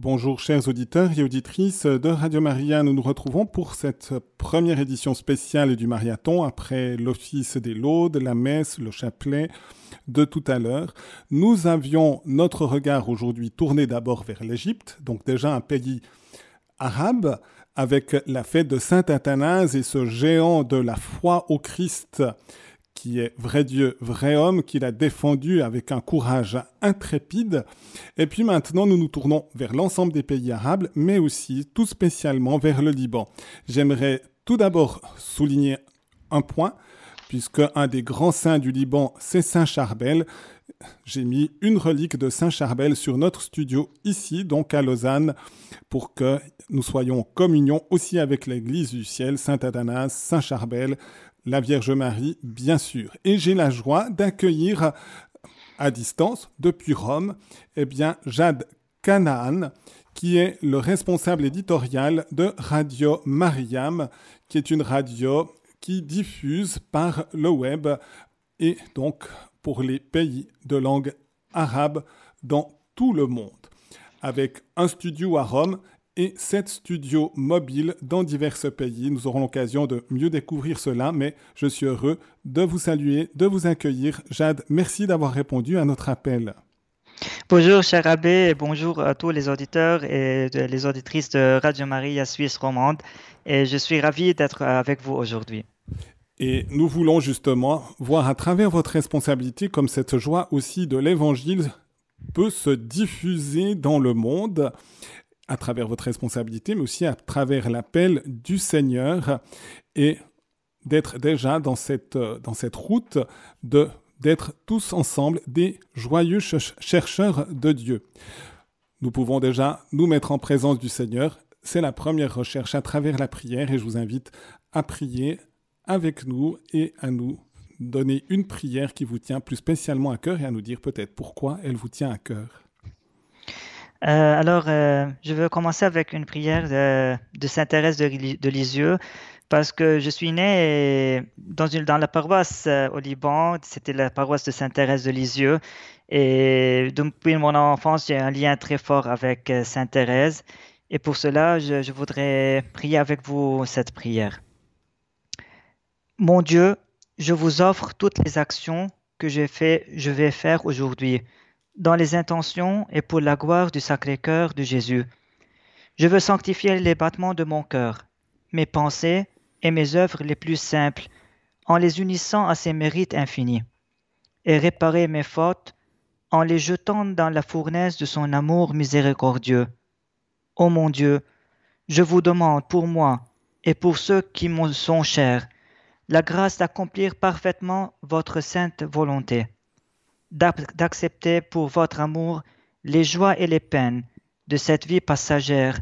Bonjour chers auditeurs et auditrices de Radio Maria, nous nous retrouvons pour cette première édition spéciale du Mariathon après l'office des laudes, la messe, le chapelet de tout à l'heure. Nous avions notre regard aujourd'hui tourné d'abord vers l'Égypte, donc déjà un pays arabe, avec la fête de Saint Athanase et ce géant de la foi au Christ qui est vrai Dieu, vrai homme, qu'il a défendu avec un courage intrépide. Et puis maintenant, nous nous tournons vers l'ensemble des pays arabes, mais aussi tout spécialement vers le Liban. J'aimerais tout d'abord souligner un point, puisque un des grands saints du Liban, c'est Saint Charbel. J'ai mis une relique de Saint Charbel sur notre studio ici, donc à Lausanne, pour que nous soyons en communion aussi avec l'Église du ciel, Saint Athanas, Saint Charbel, la Vierge Marie, bien sûr. Et j'ai la joie d'accueillir à distance, depuis Rome, eh bien, Jade Canaan, qui est le responsable éditorial de Radio Mariam, qui est une radio qui diffuse par le web et donc pour les pays de langue arabe dans tout le monde. Avec un studio à Rome et sept studios mobiles dans divers pays. Nous aurons l'occasion de mieux découvrir cela, mais je suis heureux de vous saluer, de vous accueillir. Jade, merci d'avoir répondu à notre appel. Bonjour cher abbé et bonjour à tous les auditeurs et les auditrices de Radio Maria Suisse romande et je suis ravi d'être avec vous aujourd'hui. Et nous voulons justement voir à travers votre responsabilité comme cette joie aussi de l'évangile peut se diffuser dans le monde à travers votre responsabilité, mais aussi à travers l'appel du Seigneur et d'être déjà dans cette, euh, dans cette route de d'être tous ensemble des joyeux chercheurs de Dieu. Nous pouvons déjà nous mettre en présence du Seigneur. C'est la première recherche à travers la prière et je vous invite à prier avec nous et à nous donner une prière qui vous tient plus spécialement à cœur et à nous dire peut-être pourquoi elle vous tient à cœur. Euh, alors, euh, je veux commencer avec une prière de, Saint-Thérèse de, Lisieux, parce que je suis né dans, la paroisse euh, au Liban, c'était la paroisse de Sainte-Thérèse de Lisieux, et depuis mon enfance, j'ai un lien très fort avec Sainte-Thérèse, et pour cela, je, voudrais prier avec vous cette prière. Mon Dieu, je vous offre toutes les actions que je vais faire aujourd'hui dans les intentions et pour la gloire du Sacré-Cœur de Jésus. Je veux sanctifier les battements de mon cœur, mes pensées et mes œuvres les plus simples, en les unissant à ses mérites infinis, et réparer mes fautes en les jetant dans la fournaise de son amour miséricordieux. Ô mon Dieu, je vous demande pour moi et pour ceux qui me sont chers la grâce d'accomplir parfaitement votre sainte volonté d'accepter pour votre amour les joies et les peines de cette vie passagère,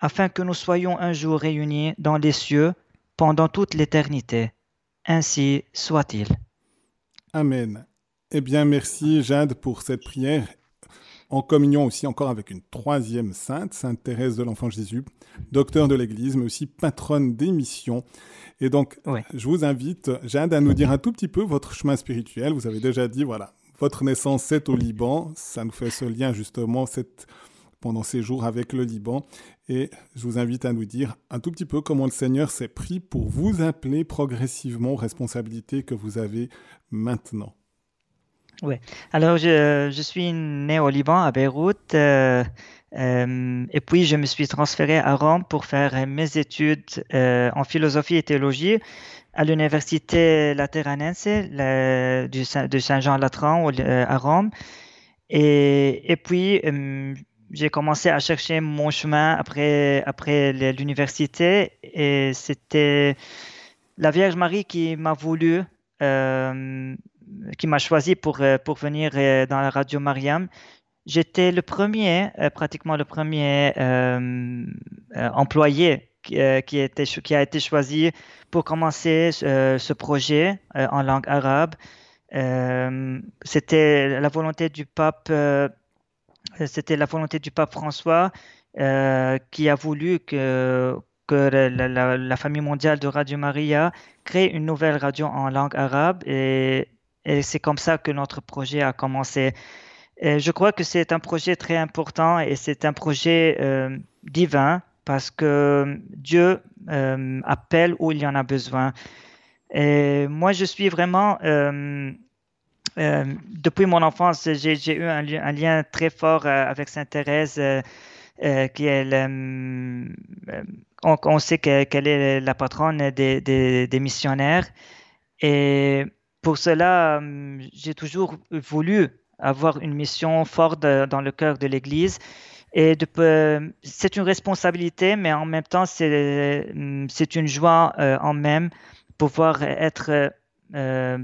afin que nous soyons un jour réunis dans les cieux pendant toute l'éternité. Ainsi soit-il. Amen. Eh bien, merci Jade pour cette prière, en communion aussi encore avec une troisième sainte, Sainte Thérèse de l'Enfant Jésus, docteur de l'Église, mais aussi patronne des missions. Et donc, je vous invite, Jade, à nous dire un tout petit peu votre chemin spirituel. Vous avez déjà dit, voilà, votre naissance, c'est au Liban. Ça nous fait ce lien justement pendant ces jours avec le Liban. Et je vous invite à nous dire un tout petit peu comment le Seigneur s'est pris pour vous appeler progressivement aux responsabilités que vous avez maintenant. Oui, alors je, suis né au Liban, à Beyrouth. Euh, euh, et puis, je me suis transféré à Rome pour faire mes études euh, en philosophie et théologie à l'université lateranense de Saint-Jean-Latran euh, à Rome. Et, puis, euh, j'ai commencé à chercher mon chemin après, l'université et c'était la Vierge Marie qui m'a voulu, euh, qui m'a choisi pour venir dans la radio Mariam. J'étais le premier, pratiquement le premier employé euh, qui, a été choisi pour commencer euh, ce projet euh, en langue arabe. c'était la volonté du pape, c'était la volonté du pape François qui a voulu que, la, famille mondiale de Radio Maria crée une nouvelle radio en langue arabe et c'est comme ça que notre projet a commencé. je crois que c'est un projet très important et c'est un projet divin parce que Dieu appelle où il y en a besoin. Et moi, je suis vraiment euh, depuis mon enfance, j'ai eu un, lien très fort euh, avec Sainte Thérèse, euh, qui est, on, sait qu'elle est la patronne des, missionnaires. Et pour cela, j'ai toujours voulu avoir une mission forte dans le cœur de l'Église. Et c'est une responsabilité, mais en même temps, c'est une joie en même pouvoir être euh,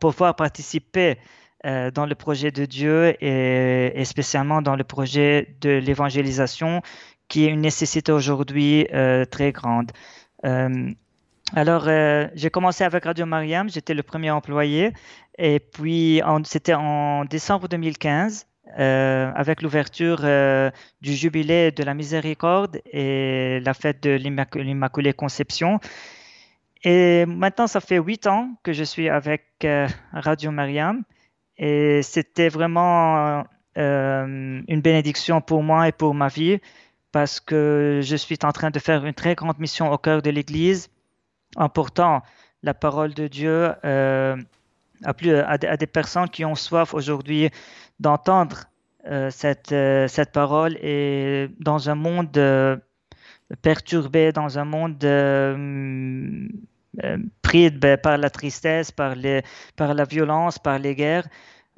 pouvoir participer euh, dans le projet de Dieu et, spécialement dans le projet de l'évangélisation qui est une nécessité aujourd'hui euh, très grande. alors, j'ai commencé avec Radio Mariam, j'étais le premier employé, et puis c'était en décembre 2015. Avec l'ouverture du jubilé de la miséricorde et la fête de l'Immaculée Conception. Et maintenant, ça fait huit ans que je suis avec euh, Radio Mariam. Et c'était vraiment euh, une bénédiction pour moi et pour ma vie parce que je suis en train de faire une très grande mission au cœur de l'Église en portant la parole de Dieu euh, à, plus, à, des personnes qui ont soif aujourd'hui d'entendre cette, cette parole et dans un monde perturbé, dans un monde euh, pris ben, par la tristesse, par, les, par la violence, par les guerres.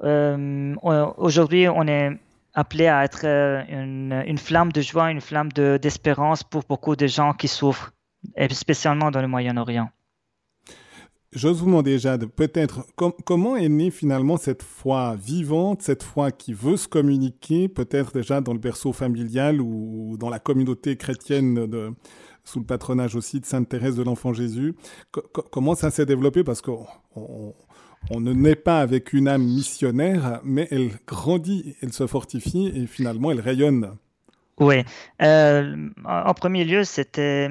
Euh, aujourd'hui, on est appelé à être euh, une, une, flamme de joie, une flamme d'espérance pour beaucoup de gens qui souffrent, et spécialement dans le Moyen-Orient. J'ose vous demander, Jade, peut-être comment est née finalement cette foi vivante, cette foi qui veut se communiquer, peut-être déjà dans le berceau familial ou dans la communauté chrétienne sous le patronage aussi de Sainte Thérèse de l'Enfant Jésus? comment ça s'est développé? Parce qu'on on, ne naît pas avec une âme missionnaire, mais elle grandit, elle se fortifie et finalement elle rayonne. Oui. Euh, en premier lieu, c'était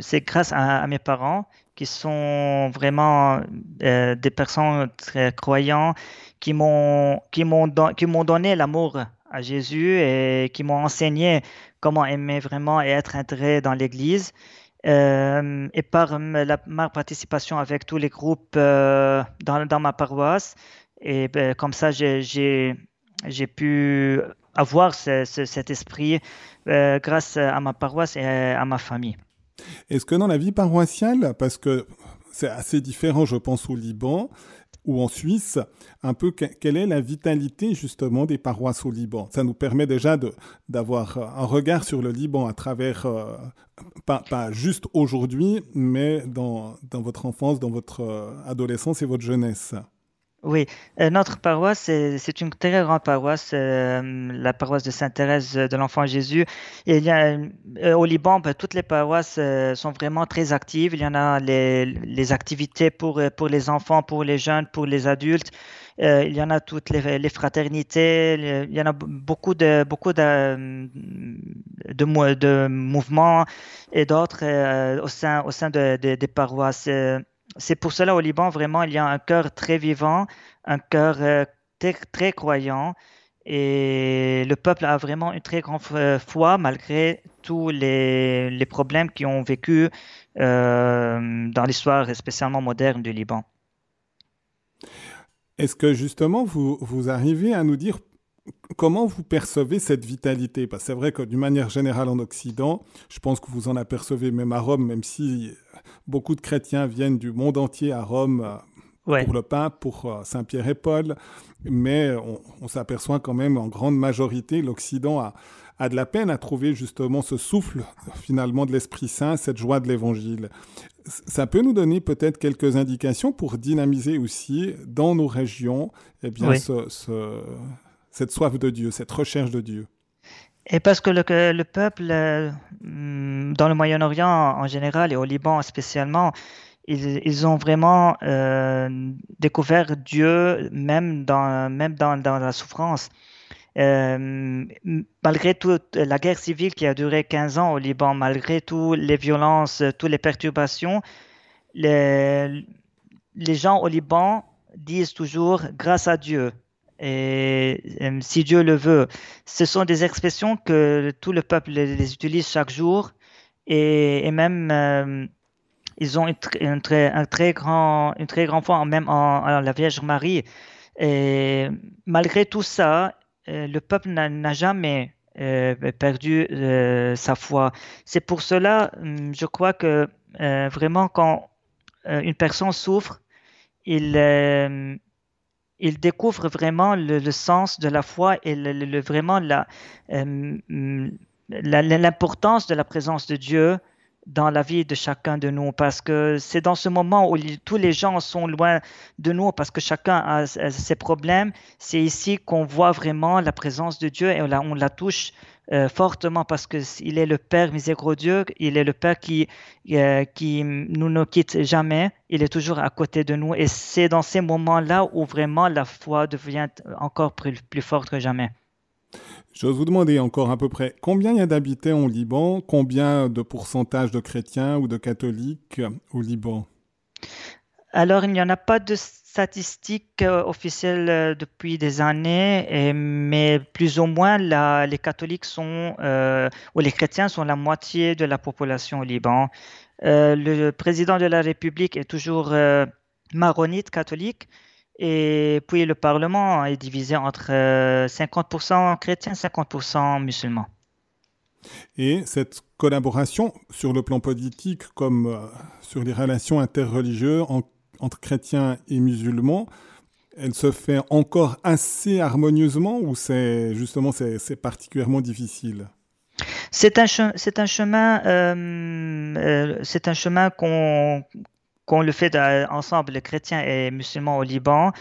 c'est grâce à, mes parents qui sont vraiment euh, des personnes très croyantes qui m'ont qui m'ont qui m'ont donné l'amour à Jésus et qui m'ont enseigné comment aimer vraiment et être intégré dans l'Église. Euh, et par ma participation avec tous les groupes euh, dans, dans, ma paroisse. Et ben, comme ça, j'ai pu avoir cet esprit grâce à ma paroisse et à ma famille. Est-ce que dans la vie paroissiale, parce que c'est assez différent, je pense, au Liban, ou en Suisse, un peu quelle est la vitalité justement des paroisses au Liban? Ça nous permet déjà d'avoir un regard sur le Liban à travers, euh, pas, pas, juste aujourd'hui, mais dans, dans, votre enfance, dans votre euh, adolescence et votre jeunesse. Oui, euh, notre paroisse, c'est une très grande paroisse, euh, la paroisse de Sainte-Thérèse de l'Enfant Jésus. a, euh, au Liban, ben, toutes les paroisses sont vraiment très actives. Il y en a les, activités pour, pour les enfants, pour les jeunes, pour les adultes. il y en a toutes les, fraternités. Il y en a beaucoup de, beaucoup de, de, de mouvements et d'autres au sein, au sein des paroisses c'est pour cela au Liban, vraiment, il y a un cœur très vivant, un cœur euh, très, croyant. Et le peuple a vraiment une très grande euh, foi malgré tous les, problèmes qu'ils ont vécu euh, dans l'histoire spécialement moderne du Liban. Est-ce que justement vous, vous arrivez à nous dire comment vous percevez cette vitalité? Parce que c'est vrai que d'une manière générale en Occident, je pense que vous en apercevez même à Rome, même si beaucoup de chrétiens viennent du monde entier à Rome euh, pour le pape, pour euh, Saint Pierre et Paul, mais on, s'aperçoit quand même en grande majorité, l'Occident a, a, de la peine à trouver justement ce souffle finalement de l'Esprit Saint, cette joie de l'Évangile. Ça peut nous donner peut-être quelques indications pour dynamiser aussi dans nos régions eh bien, cette soif de Dieu, cette recherche de Dieu. Et parce que le, le peuple, euh, dans le Moyen-Orient en général et au Liban spécialement, ils, ils ont vraiment euh, découvert Dieu même dans, même dans, dans la souffrance. Euh, malgré toute la guerre civile qui a duré 15 ans au Liban, malgré toutes les violences, toutes les perturbations, les, les gens au Liban disent toujours grâce à Dieu. Et si Dieu le veut. Ce sont des expressions que tout le peuple les, utilise chaque jour et, même ils ont une, très, un une très grande foi même en, la Vierge Marie. Et malgré tout ça, le peuple n'a jamais perdu sa foi. C'est pour cela, hum, je crois que vraiment quand une personne souffre, il, il découvre vraiment le, sens de la foi et le, vraiment euh, l'importance de la présence de Dieu dans la vie de chacun de nous parce que c'est dans ce moment où tous les gens sont loin de nous parce que chacun a, ses problèmes, c'est ici qu'on voit vraiment la présence de Dieu et on la touche euh, fortement parce qu'il est le Père miséricordieux, il est le Père qui, euh, qui nous ne quitte jamais, il est toujours à côté de nous et c'est dans ces moments-là où vraiment la foi devient encore plus, plus forte que jamais. J'ose vous demander encore à peu près combien il y a d'habitants au Liban, combien de pourcentage de chrétiens ou de catholiques au Liban? Alors, il n'y en a pas de statistiques euh, officielles euh, depuis des années, mais plus ou moins les catholiques sont, euh, ou les chrétiens sont la moitié de la population au Liban. le président de la République est toujours maronite catholique, et puis le Parlement est divisé entre 50% chrétiens, 50% musulmans. Et cette collaboration sur le plan politique comme sur les relations interreligieuses en entre chrétiens et musulmans, elle se fait encore assez harmonieusement ou c'est justement c'est particulièrement difficile? C'est un, c'est un chemin, euh, euh, c'est un chemin qu'on qu'on le fait ensemble, les chrétiens et musulmans au Liban.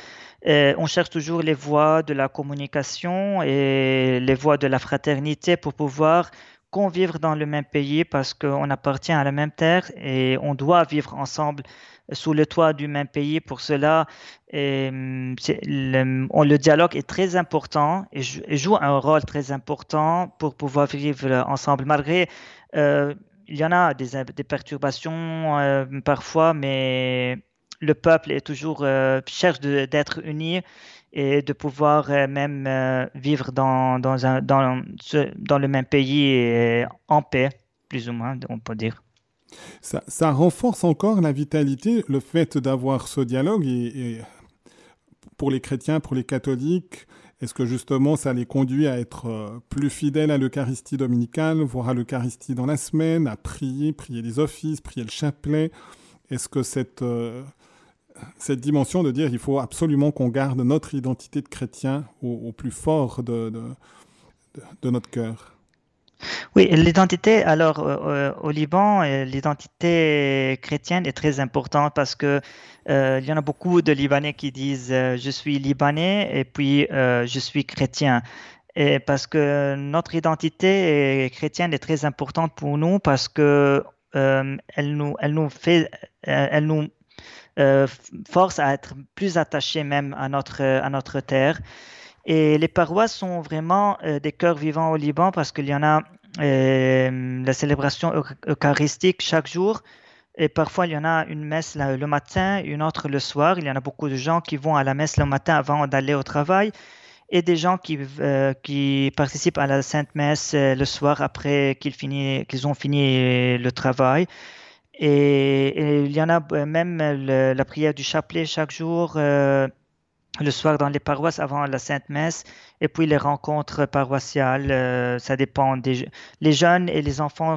on cherche toujours les voies de la communication et les voies de la fraternité pour pouvoir convivre dans le même pays parce qu'on appartient à la même terre et on doit vivre ensemble sous le toit du même pays. Pour cela, le, le, dialogue est très important et, joue un rôle très important pour pouvoir vivre ensemble, malgré euh, il y en a des, perturbations euh, parfois, mais le peuple est toujours euh, cherche d'être uni et de pouvoir même vivre dans, le même pays en paix, plus ou moins, on peut dire. Ça, renforce encore la vitalité, le fait d'avoir ce dialogue. Et, pour les chrétiens, pour les catholiques, est-ce que justement ça les conduit à être euh, plus fidèles à l'Eucharistie dominicale, voire l'Eucharistie dans la semaine, à prier, prier les offices, prier le chapelet? Est-ce que cette, euh, dimension de dire il faut absolument qu'on garde notre identité de chrétien au, plus fort de, de notre cœur? Oui, l'identité, alors euh, euh, au Liban, euh, l'identité chrétienne est très importante parce que il y en a beaucoup de Libanais qui disent je suis libanais et puis je suis chrétien. Et parce que notre identité chrétienne est très importante pour nous parce que elle nous, force à être plus attachés même à notre terre. Et les paroisses sont vraiment euh, des cœurs vivants au Liban parce qu'il y en a euh, la célébration eucharistique chaque jour. Et parfois, il y en a une messe le matin, une autre le soir. Il y en a beaucoup de gens qui vont à la messe le matin avant d'aller au travail et des gens qui, euh, qui participent à la Sainte Messe le soir après qu'ils, qu'ils ont fini le travail. Et, il y en a même la prière du chapelet chaque jour le soir dans les paroisses avant la Sainte Messe et puis les rencontres paroissiales euh, ça dépend des les jeunes et les enfants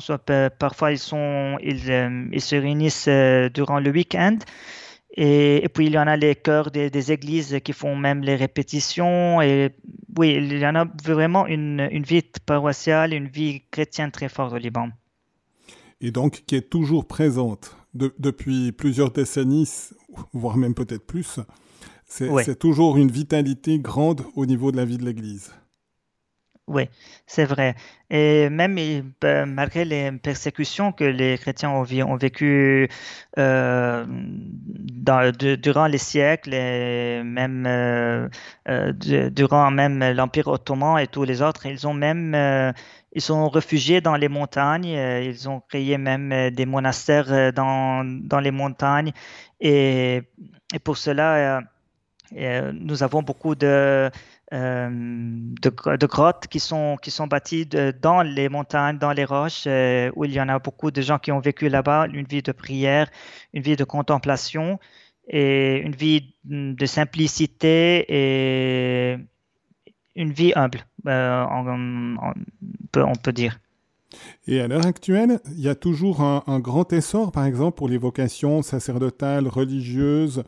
parfois ils sont ils, euh, se réunissent euh, durant le week-end et, puis il y en a les chœurs des, des, églises qui font même les répétitions et oui il y en a vraiment une, une vie paroissiale une vie chrétienne très forte au Liban. Et donc qui est toujours présente depuis plusieurs décennies voire même peut-être plus c'est toujours une vitalité grande au niveau de la vie de l'Église. Oui, c'est vrai. Et même malgré les persécutions que les chrétiens ont, ont vécues euh, durant les siècles, et même euh, euh, durant même l'Empire ottoman et tous les autres, ils ont même ils sont réfugiés dans les montagnes. Ils ont créé même des monastères dans, dans les montagnes. Et, et pour cela nous avons beaucoup de, de, grottes qui sont, qui sont bâties dans les montagnes, dans les roches, où il y en a beaucoup de gens qui ont vécu là-bas, une vie de prière, une vie de contemplation et une vie de simplicité et une vie humble, on peut dire. Et à l'heure actuelle, il y a toujours un, grand essor, par exemple, pour les vocations sacerdotales, religieuses.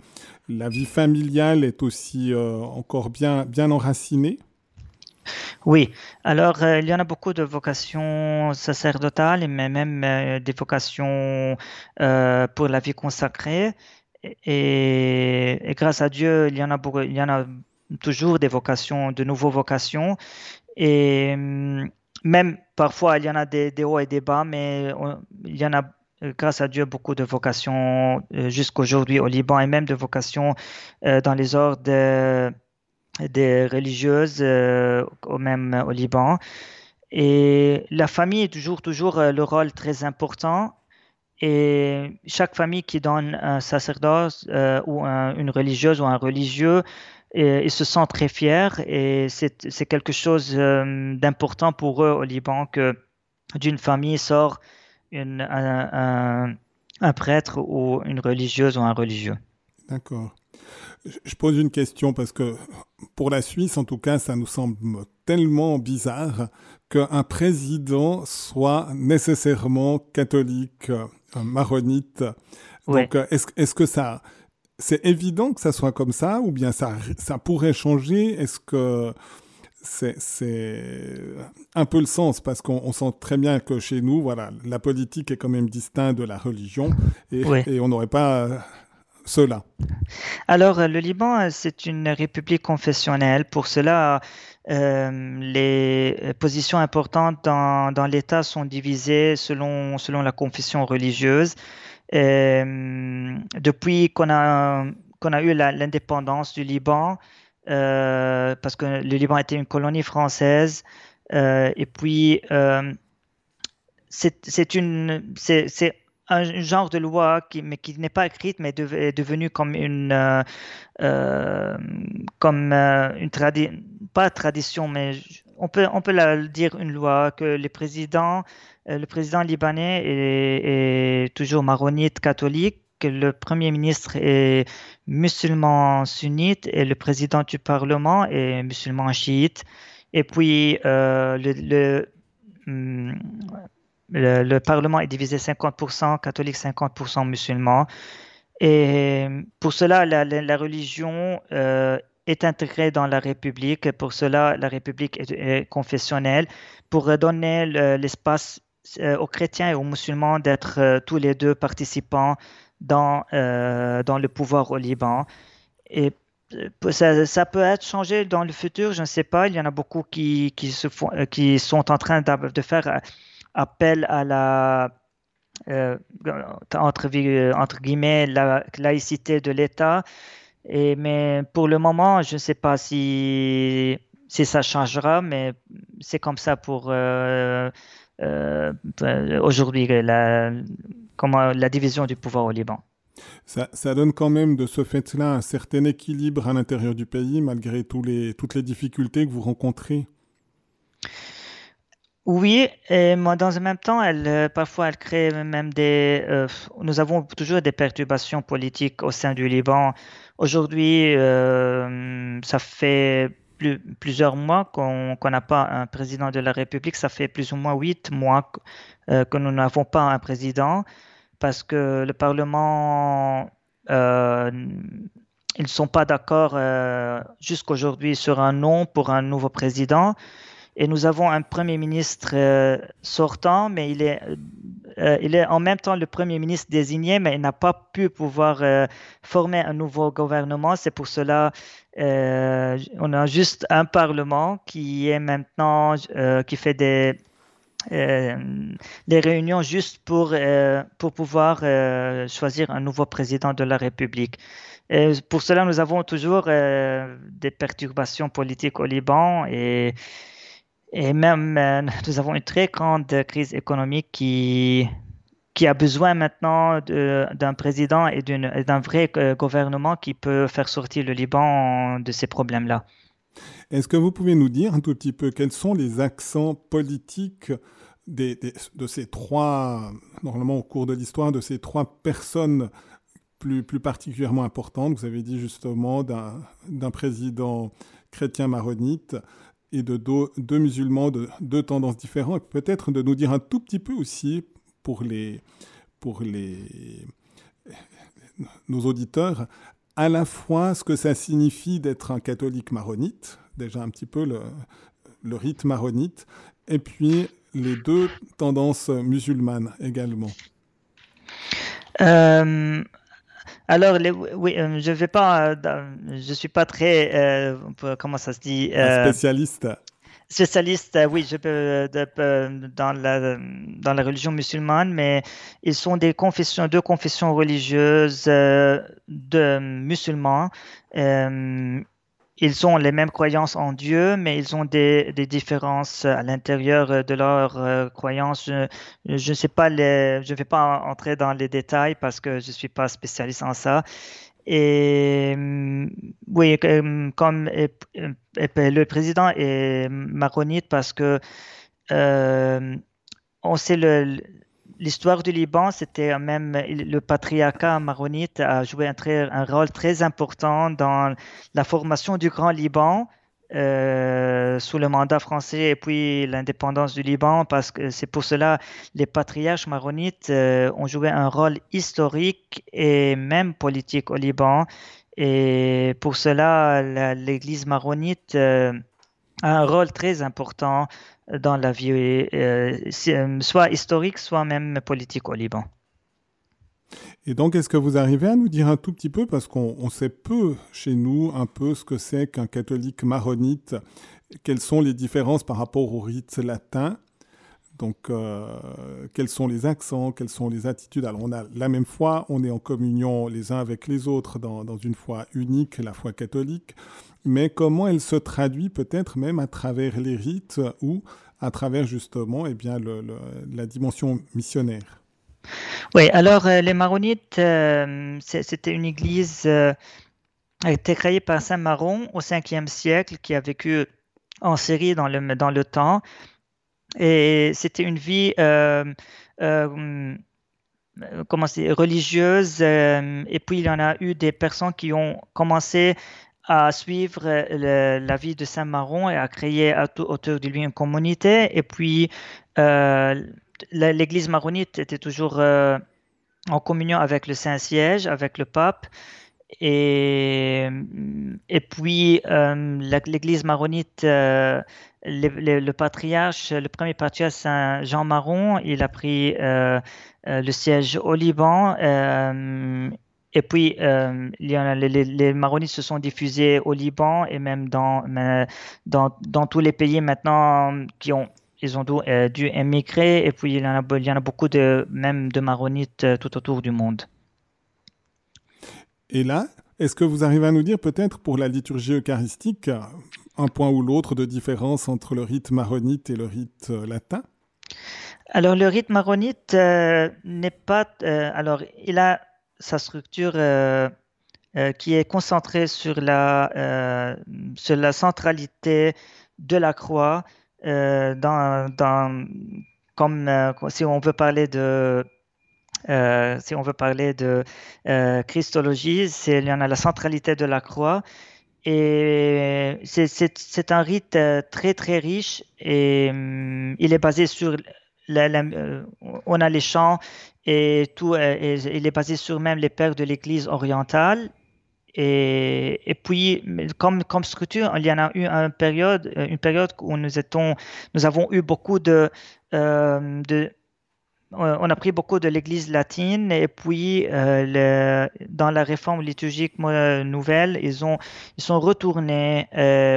La vie familiale est aussi euh, encore bien, bien enracinée. Oui, alors euh, il y en a beaucoup de vocations sacerdotales, mais même euh, des vocations pour la vie consacrée. Et, grâce à Dieu, il y en a beaucoup, il y en a toujours des vocations, de nouvelles vocations. Et hum, même parfois, il y en a des, hauts et des bas, mais il y en a, grâce à Dieu, beaucoup de vocations euh, jusqu'aujourd'hui au Liban et même de vocations euh, dans les ordres des religieuses, euh, même au Liban. Et la famille est toujours, toujours le rôle très important. Et chaque famille qui donne un sacerdoce ou une religieuse ou un religieux et ils se sentent très fiers et c'est quelque chose euh, d'important pour eux au Liban que d'une famille sort une, un, un, prêtre ou une religieuse ou un religieux. D'accord. Je pose une question parce que pour la Suisse, en tout cas, ça nous semble tellement bizarre qu'un président soit nécessairement catholique, maronite. Donc, est-ce est que ça, c'est évident que ça soit comme ça ou bien ça, ça pourrait changer? Est-ce que c'est un peu le sens? Parce qu'on sent très bien que chez nous, voilà, la politique est quand même distincte de la religion et, et on n'aurait pas cela. Alors, le Liban, c'est une république confessionnelle. Pour cela, euh, les positions importantes dans, dans l'État sont divisées selon, selon la confession religieuse. Euh, depuis qu'on a, qu'on a eu l'indépendance du Liban, euh, parce que le Liban était une colonie française, euh, et puis c'est une c'est un genre de loi qui mais qui n'est pas écrite mais est devenue comme une comme une tradition pas tradition mais on peut on peut dire une loi que les présidents le président libanais est, toujours maronite catholique, le premier ministre est musulman sunnite et le président du parlement est musulman chiite. Et puis euh, hmm, le, le, parlement est divisé 50% catholique, 50% musulman. Et pour cela, la, religion euh, est intégrée dans la République. Pour cela, la République est, confessionnelle pour donner l'espace euh, aux chrétiens et aux musulmans d'être euh, tous les deux participants dans, euh, dans le pouvoir au Liban. Et ça, peut être changé dans le futur, je ne sais pas. Il y en a beaucoup qui, qui, se qui sont en train de, faire appel à la, entre, entre, guillemets, la laïcité de l'État. Et, mais pour le moment, je ne sais pas si, si ça changera, mais c'est comme ça pour euh, aujourd'hui la, comment, la division du pouvoir au Liban. Ça, ça, donne quand même de ce fait-là un certain équilibre à l'intérieur du pays, malgré tous les, toutes les difficultés que vous rencontrez. Oui, et moi, dans le même temps, elle, euh, parfois, elle crée même des. Euh, nous avons toujours des perturbations politiques au sein du Liban. Aujourd'hui, ça fait plusieurs mois qu'on n'a pas un président de la République. Ça fait plus ou moins huit mois euh, que nous n'avons pas un président parce que le Parlement, euh, ils ne sont pas d'accord euh, jusqu'aujourd'hui sur un nom pour un nouveau président. Et nous avons un Premier ministre sortant, mais il est il est en même temps le Premier ministre désigné, mais il n'a pas pu pouvoir former un nouveau gouvernement. C'est pour cela euh, on a juste un Parlement qui est maintenant, euh, qui fait des, euh, des réunions juste pour, pour pouvoir choisir un nouveau président de la République. Pour cela, nous avons toujours des perturbations politiques au Liban et, et même nous avons une très grande crise économique qui, qui a besoin maintenant d'un président et d'un vrai gouvernement qui peut faire sortir le Liban de ces problèmes-là. Est-ce que vous pouvez nous dire un tout petit peu quels sont les accents politiques de ces trois, normalement au cours de l'histoire, de ces trois personnes plus, plus particulièrement importantes? Vous avez dit justement d'un président chrétien maronite et de deux, musulmans de deux tendances différentes. Peut-être de nous dire un tout petit peu aussi pour les, pour les, nos auditeurs, à la fois ce que ça signifie d'être un catholique maronite, déjà un petit peu le, le rite maronite, et puis les deux tendances musulmanes également. Euh, alors, oui, euh, je vais pas, euh, je suis pas très, comment ça se dit Spécialiste. Spécialiste, oui, je peux dans la dans la religion musulmane, mais ils sont des confessions, deux confessions religieuses de musulmans ils ont les mêmes croyances en Dieu, mais ils ont des, différences à l'intérieur de leurs euh, croyances. Je ne sais pas, je vais pas entrer dans les détails parce que je ne suis pas spécialiste en ça. Et mm, oui, comme le président est maronite parce que euh, on sait le, l'histoire du Liban, c'était même le patriarcat maronite a joué un, un, rôle très important dans la formation du Grand Liban euh, sous le mandat français et puis l'indépendance du Liban, parce que c'est pour cela les patriarches maronites euh, ont joué un rôle historique et même politique au Liban. Et pour cela, l'Église maronite euh, a un rôle très important dans la vie, euh, euh, soit historique, soit même politique au Liban. Et donc, est-ce que vous arrivez à nous dire un tout petit peu, parce qu'on sait peu chez nous un peu ce que c'est qu'un catholique maronite, quelles sont les différences par rapport au rite latin donc, euh, quels sont les accents, quelles sont les attitudes? Alors, on a la même foi, on est en communion les uns avec les autres dans, une foi unique, la foi catholique mais comment elle se traduit peut-être même à travers les rites ou à travers justement eh bien, la dimension missionnaire? Oui, alors euh, les Maronites, euh, c'était une église a été créée par Saint Maron au 5e siècle, qui a vécu en Syrie dans le, dans le temps. Et c'était une vie comment religieuse. et puis il y en a eu des personnes qui ont commencé à suivre la vie de Saint-Maron et à créer autour de lui une communauté. Et puis, euh, l'Église maronite était toujours euh, en communion avec le Saint-Siège, avec le pape. Et, et puis, euh, l'Église maronite, le, patriarche, le premier patriarche Saint Jean Maron, il a pris le siège au Liban. Et puis, euh, les, maronites se sont diffusés au Liban et même dans, dans, tous les pays maintenant qui ont ils ont dû, euh, émigrer. Et puis il y, en a, il y en a beaucoup de, même de maronites euh, tout autour du monde. Et là, est-ce que vous arrivez à nous dire peut-être pour la liturgie eucharistique un point ou l'autre de différence entre le rite maronite et le rite latin? Alors le rite maronite n'est pas... alors il a sa structure euh, euh, qui est concentrée sur la, euh, sur la centralité de la croix, dans, dans, comme si on veut parler de si on veut parler de Christologie, c'est, il y en a la centralité de la croix. Et c'est, un rite très très riche et hum, il est basé sur on a les chants et tout, euh, il est basé sur même les pères de l'Église orientale. Et, et, puis, comme, comme structure, il y en a eu une période, euh, où nous, avons eu beaucoup euh, de on a pris beaucoup de l'Église latine et puis le, dans la réforme liturgique nouvelle, ils, ont, sont retournés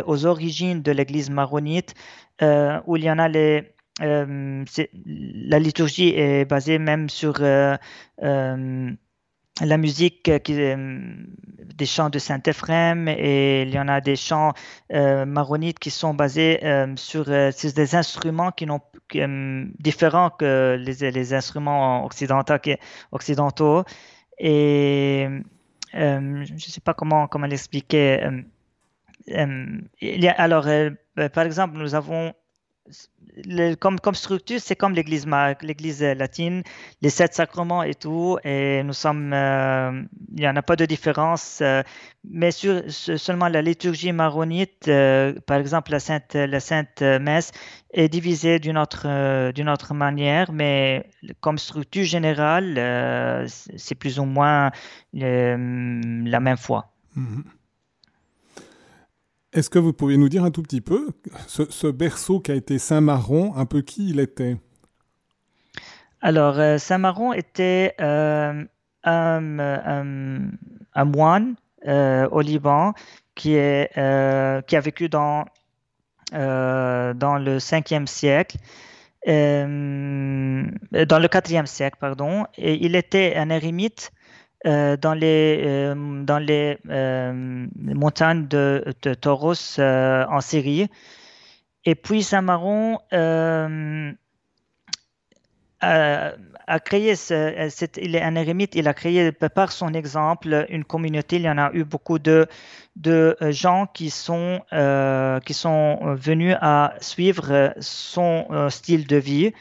aux origines de l'Église maronite où il y en a les, euh, la liturgie est basée même sur euh, euh, la musique qui, des chants de Saint-Ephrem et il y en a des chants maronites qui sont basés sur des instruments qui différents que les, les instruments occidentaux, occidentaux et je ne sais pas comment, comment l'expliquer. alors, par exemple, nous avons comme, structure, c'est comme l'église l'église latine, les sept sacrements et tout, et nous sommes, euh, il n'y en a pas de différence, euh, mais sur seulement la liturgie maronite, euh, par exemple la sainte, la sainte messe est divisée d'une autre, d'une autre manière, mais comme structure générale, c'est plus ou moins la même foi. Mm-hmm. Est-ce que vous pouvez nous dire un tout petit peu, ce, berceau qui a été Saint-Maron, un peu qui il était? Alors, euh, Saint-Maron était euh, un, moine euh, au Liban qui, est, qui a vécu dans, dans le 5e siècle. dans le 4e siècle, pardon, et il était un ermite euh, dans les, euh, dans les euh, montagnes de, de Tauros en Syrie. Et puis Saint-Maron a, créé, ce, il est un ermite, il a créé par son exemple une communauté. Il y en a eu beaucoup de, de gens qui sont, qui sont venus à suivre son style de vie.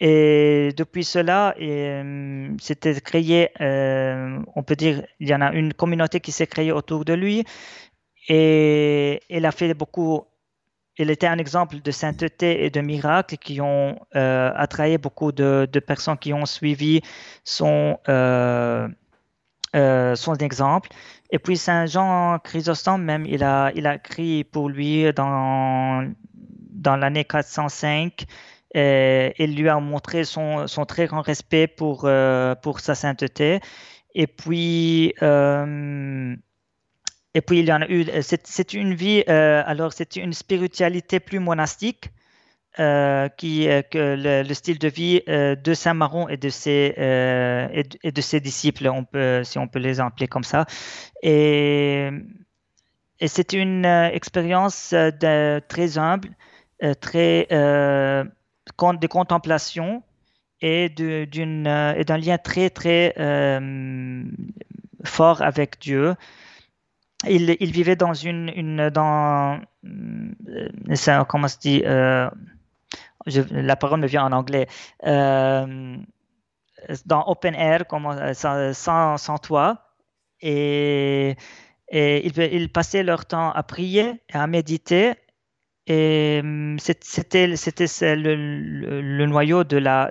Et depuis cela, euh, c'était créé, euh, on peut dire, il y en a une communauté qui s'est créée autour de lui. Et il a fait beaucoup, il était un exemple de sainteté et de miracles qui ont euh, attiré beaucoup de, personnes qui ont suivi son, son exemple. Et puis Saint Jean Chrysostome même, il a, il a écrit pour lui dans, dans l'année 405 et il lui a montré son, très grand respect pour, euh, sa sainteté. Et puis, euh, et puis il y en a eu. C'est une vie. Euh, alors, c'était une spiritualité plus monastique. que le, style de vie de Saint Maron et de ses disciples, si on peut les appeler comme ça. Et c'est une expérience très humble, très de contemplation et euh, d'un lien très, très euh, fort avec Dieu. Il, il, vivait dans une, dans, euh, comment se dit, la parole me vient en anglais, dans open air, sans, sans, toit, et, et ils passaient leur temps à prier et à méditer et hum, c'était le, noyau de la,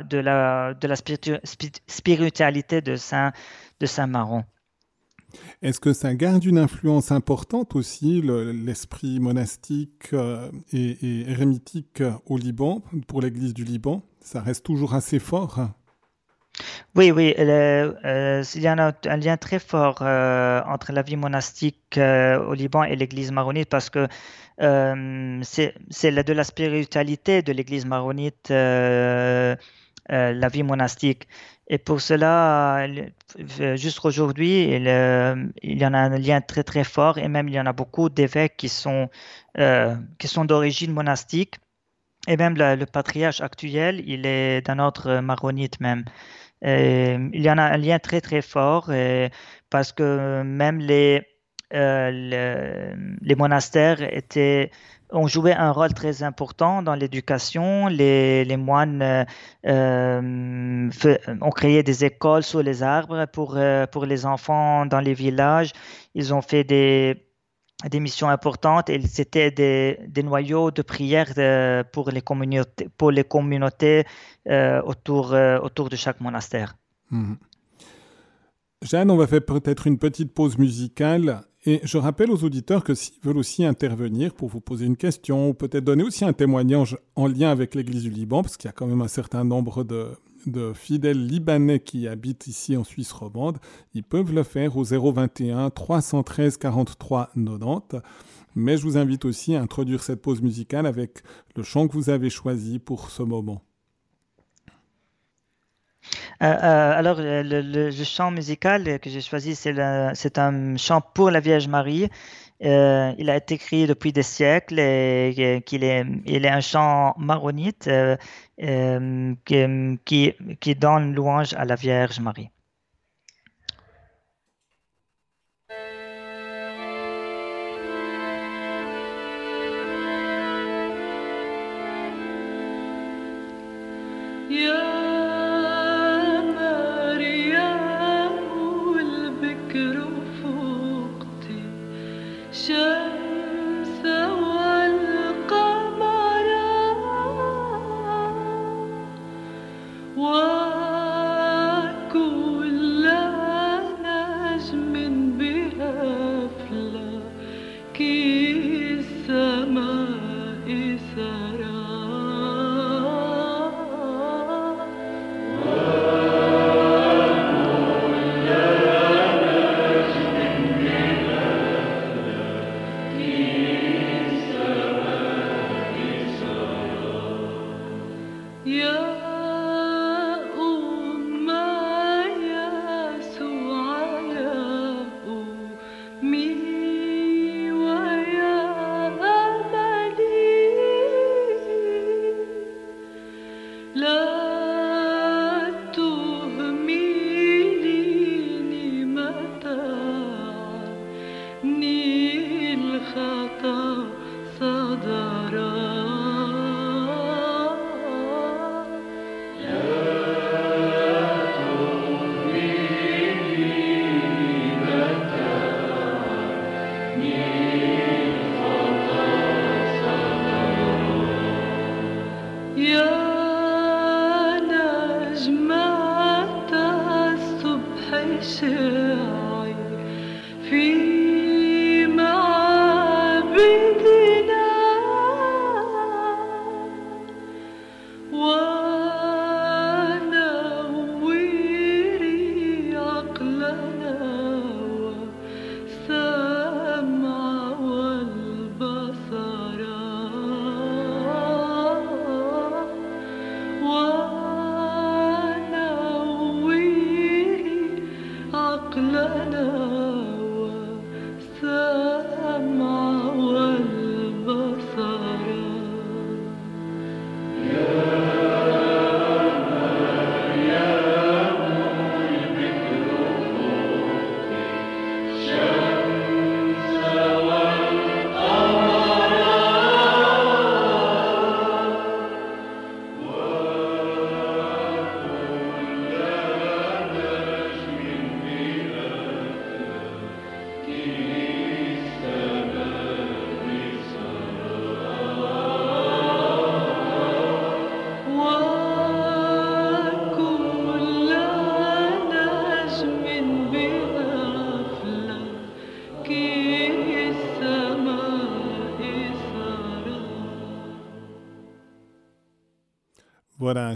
spiritualité de Saint, de Saint Maron. Est-ce que ça garde une influence importante aussi, l'esprit monastique euh, et, et, au Liban, pour l'Église du Liban? Ça reste toujours assez fort? Oui, oui, euh, il y a un, lien très fort euh, entre la vie monastique au Liban et l'Église maronite parce que euh, c'est de la spiritualité de l'Église maronite, euh, euh, la vie monastique. Et pour cela, jusqu'aujourd'hui, il, il, y en a un lien très très fort et même il y en a beaucoup d'évêques qui sont, qui sont d'origine monastique. Et même le, patriarche actuel, il est d'un ordre maronite même. Il y en a un lien très très fort et parce que même les, euh, les monastères étaient ont joué un rôle très important dans l'éducation. Les, les, moines euh, euh, ont créé des écoles sous les arbres pour, pour les enfants dans les villages. Ils ont fait des, des missions importantes et c'était des, noyaux de prière pour les communautés, pour les communautés autour, autour de chaque monastère. Mmh. Jeanne, on va faire peut-être une petite pause musicale et je rappelle aux auditeurs que s'ils veulent aussi intervenir pour vous poser une question ou peut-être donner aussi un témoignage en lien avec l'Église du Liban, parce qu'il y a quand même un certain nombre de, fidèles libanais qui habitent ici en Suisse romande, ils peuvent le faire au 021 313 43 90. Mais je vous invite aussi à introduire cette pause musicale avec le chant que vous avez choisi pour ce moment. alors, le, chant musical que j'ai choisi, c'est un chant pour la Vierge Marie. il a été écrit depuis des siècles et qu'il est, il est un chant maronite qui, qui donne louange à la Vierge Marie.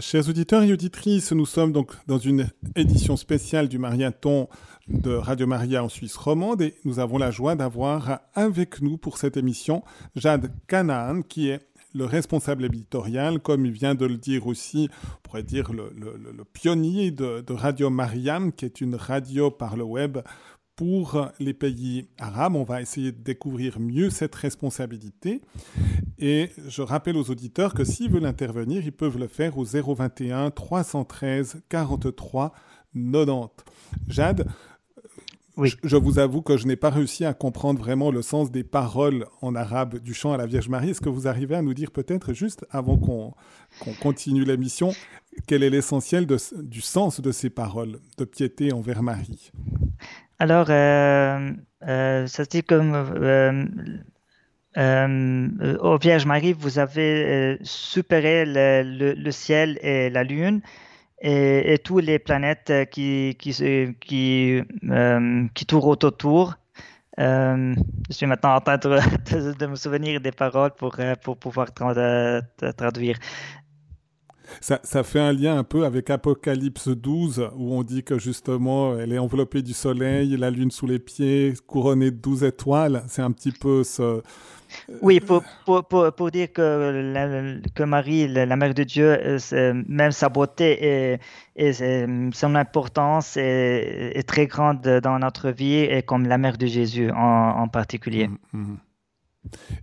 Chers auditeurs et auditrices, nous sommes donc dans une édition spéciale du Mariathon de Radio Maria en Suisse romande et nous avons la joie d'avoir avec nous pour cette émission Jade Canaan qui est le responsable éditorial, comme il vient de le dire aussi, on pourrait dire le, pionnier de, de, Radio Mariam, qui est une radio par le web pour les pays arabes. On va essayer de découvrir mieux cette responsabilité. Et je rappelle aux auditeurs que s'ils veulent intervenir, ils peuvent le faire au 021 313 43 90. Jade, oui. je, vous avoue que je n'ai pas réussi à comprendre vraiment le sens des paroles en arabe du chant à la Vierge Marie. Est-ce que vous arrivez à nous dire peut-être, juste avant qu'on continue l'émission, quel est l'essentiel du sens de ces paroles de piété envers Marie? Alors, euh, euh, ça se dit comme euh, euh, au Vierge Marie, vous avez supéré le, ciel et la lune et, et toutes les planètes qui, qui, qui, qui tournent autour. je suis maintenant en train de, me souvenir des paroles pour, pour pouvoir traduire. Ça, ça, fait un lien un peu avec Apocalypse 12, où on dit que justement, elle est enveloppée du soleil, la lune sous les pieds, couronnée de 12 étoiles. C'est un petit peu ce, oui, pour, pour, pour, dire que, que Marie, la, mère de Dieu, euh, même sa beauté et, et son importance est, très grande dans notre vie, et comme la mère de Jésus en, particulier. Mmh, mmh.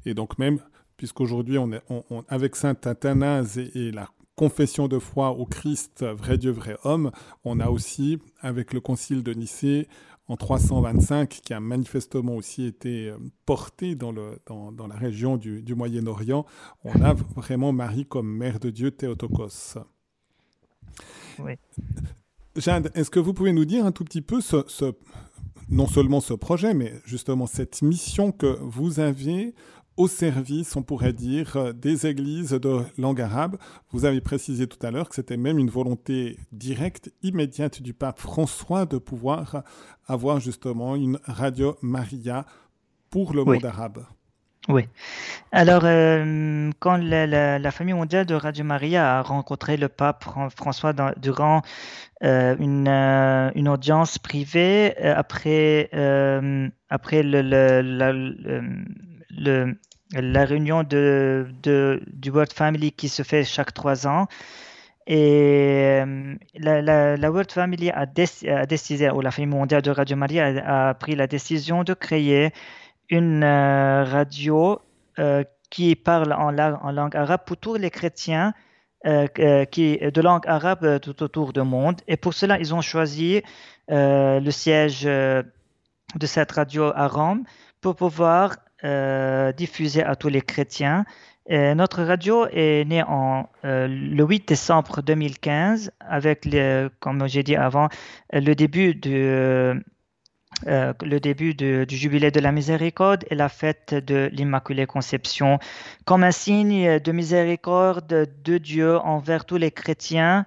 Et donc même, puisqu'aujourd'hui, on est, on, avec Saint Athanase et, la confession de foi au Christ, vrai Dieu, vrai homme, on a aussi, avec le concile de Nicée, en 325, qui a manifestement aussi été euh, porté dans, le, dans, dans la région du, du Moyen-Orient, on a vraiment Marie comme mère de Dieu Théotokos. Oui. Jade, est-ce que vous pouvez nous dire un tout petit peu ce, ce, non seulement ce projet, mais justement cette mission que vous avez au service, on pourrait dire, euh, des églises de langue arabe. Vous avez précisé tout à l'heure que c'était même une volonté directe, immédiate du pape François de pouvoir avoir justement une radio Maria pour le monde arabe. Oui. Alors, euh, quand la, famille mondiale de Radio Maria a rencontré le pape François durant euh, une, une, audience privée, après, après le, le, la réunion de, du World Family qui se fait chaque trois ans. Et euh, la, World Family a, décidé, ou la famille mondiale de Radio Maria a, pris la décision de créer une euh, radio euh, qui parle en, en, langue arabe pour tous les chrétiens qui, de langue arabe tout autour du monde. Et pour cela, ils ont choisi le siège de cette radio à Rome pour pouvoir euh, diffusée à tous les chrétiens. notre radio est née en, euh, le 8 décembre 2015 avec, comme j'ai dit avant, le début du, euh, jubilé de la miséricorde et la fête de l'Immaculée Conception comme un signe de miséricorde de Dieu envers tous les chrétiens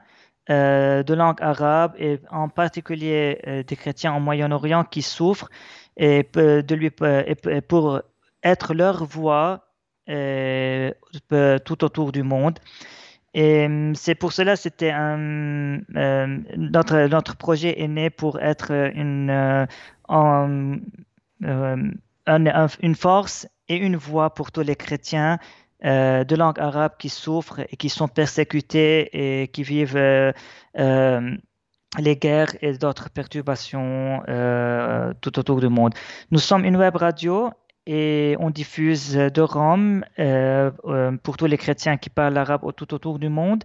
de langue arabe et en particulier des chrétiens au Moyen-Orient qui souffrent et de lui pour être leur voix euh, tout autour du monde. Et euh, c'est pour cela c'était un euh, notre notre projet est né pour être une une force et une voix pour tous les chrétiens de langue arabe qui souffrent et qui sont persécutés et qui vivent les guerres et d'autres perturbations tout autour du monde. Nous sommes une web radio et on diffuse de Rome euh, euh, pour tous les chrétiens qui parlent arabe tout autour du monde.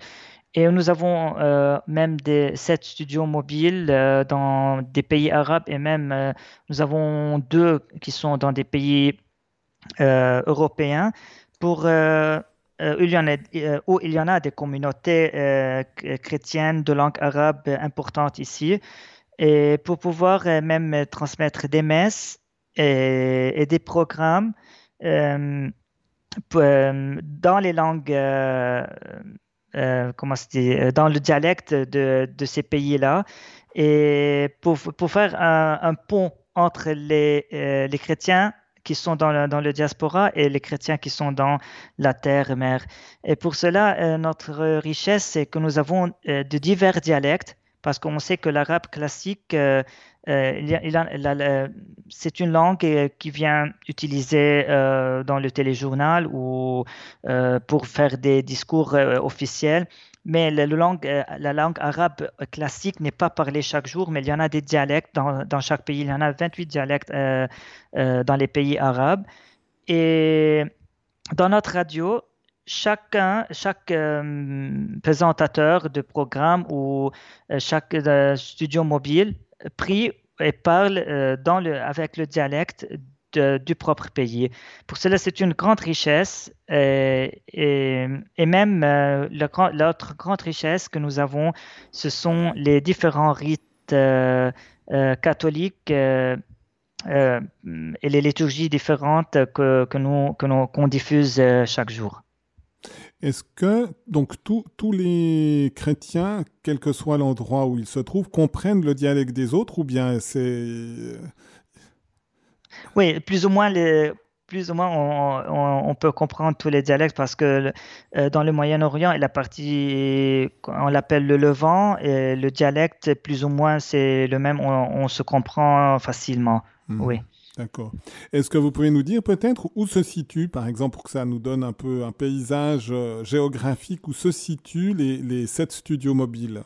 Et nous avons euh, même sept studios mobiles dans des pays arabes et même nous avons deux qui sont dans des pays européens pour, où il y en a des communautés chrétiennes de langue arabe importantes ici. Et pour pouvoir même transmettre des messes et, des programmes euh, euh, dans les langues, euh, comment dans le dialecte de, de ces pays-là, et pour, pour faire un, pont entre les, les chrétiens qui sont dans le, dans le, diaspora et les chrétiens qui sont dans la terre-mère. Et pour cela, notre richesse, c'est que nous avons de divers dialectes, parce qu'on sait que l'arabe classique euh, c'est une langue euh, qui vient utiliser euh, dans le téléjournal ou pour faire des discours officiels. Mais la langue, la langue arabe classique n'est pas parlée chaque jour, mais il y en a des dialectes dans, chaque pays. Il y en a 28 dialectes dans les pays arabes. Et dans notre radio, chaque présentateur de programme ou chaque studio mobile pris et parle euh, avec le dialecte du propre pays. Pour cela, c'est une grande richesse euh, et, même euh, l'autre grande richesse que nous avons, ce sont les différents rites catholiques et les liturgies différentes que, qu'on diffuse chaque jour. Est-ce que donc tous les chrétiens, quel que soit l'endroit où ils se trouvent, comprennent le dialecte des autres ou bien c'est oui, plus ou moins les, plus ou moins, on, peut comprendre tous les dialectes parce que dans le Moyen-Orient, la partie, on l'appelle le Levant, et le dialecte, plus ou moins, c'est le même, on, se comprend facilement. Mhm. Oui. D'accord. Est-ce que vous pouvez nous dire peut-être où se situe, par exemple, pour que ça nous donne un peu un paysage géographique, où se situent les, sept studios mobiles?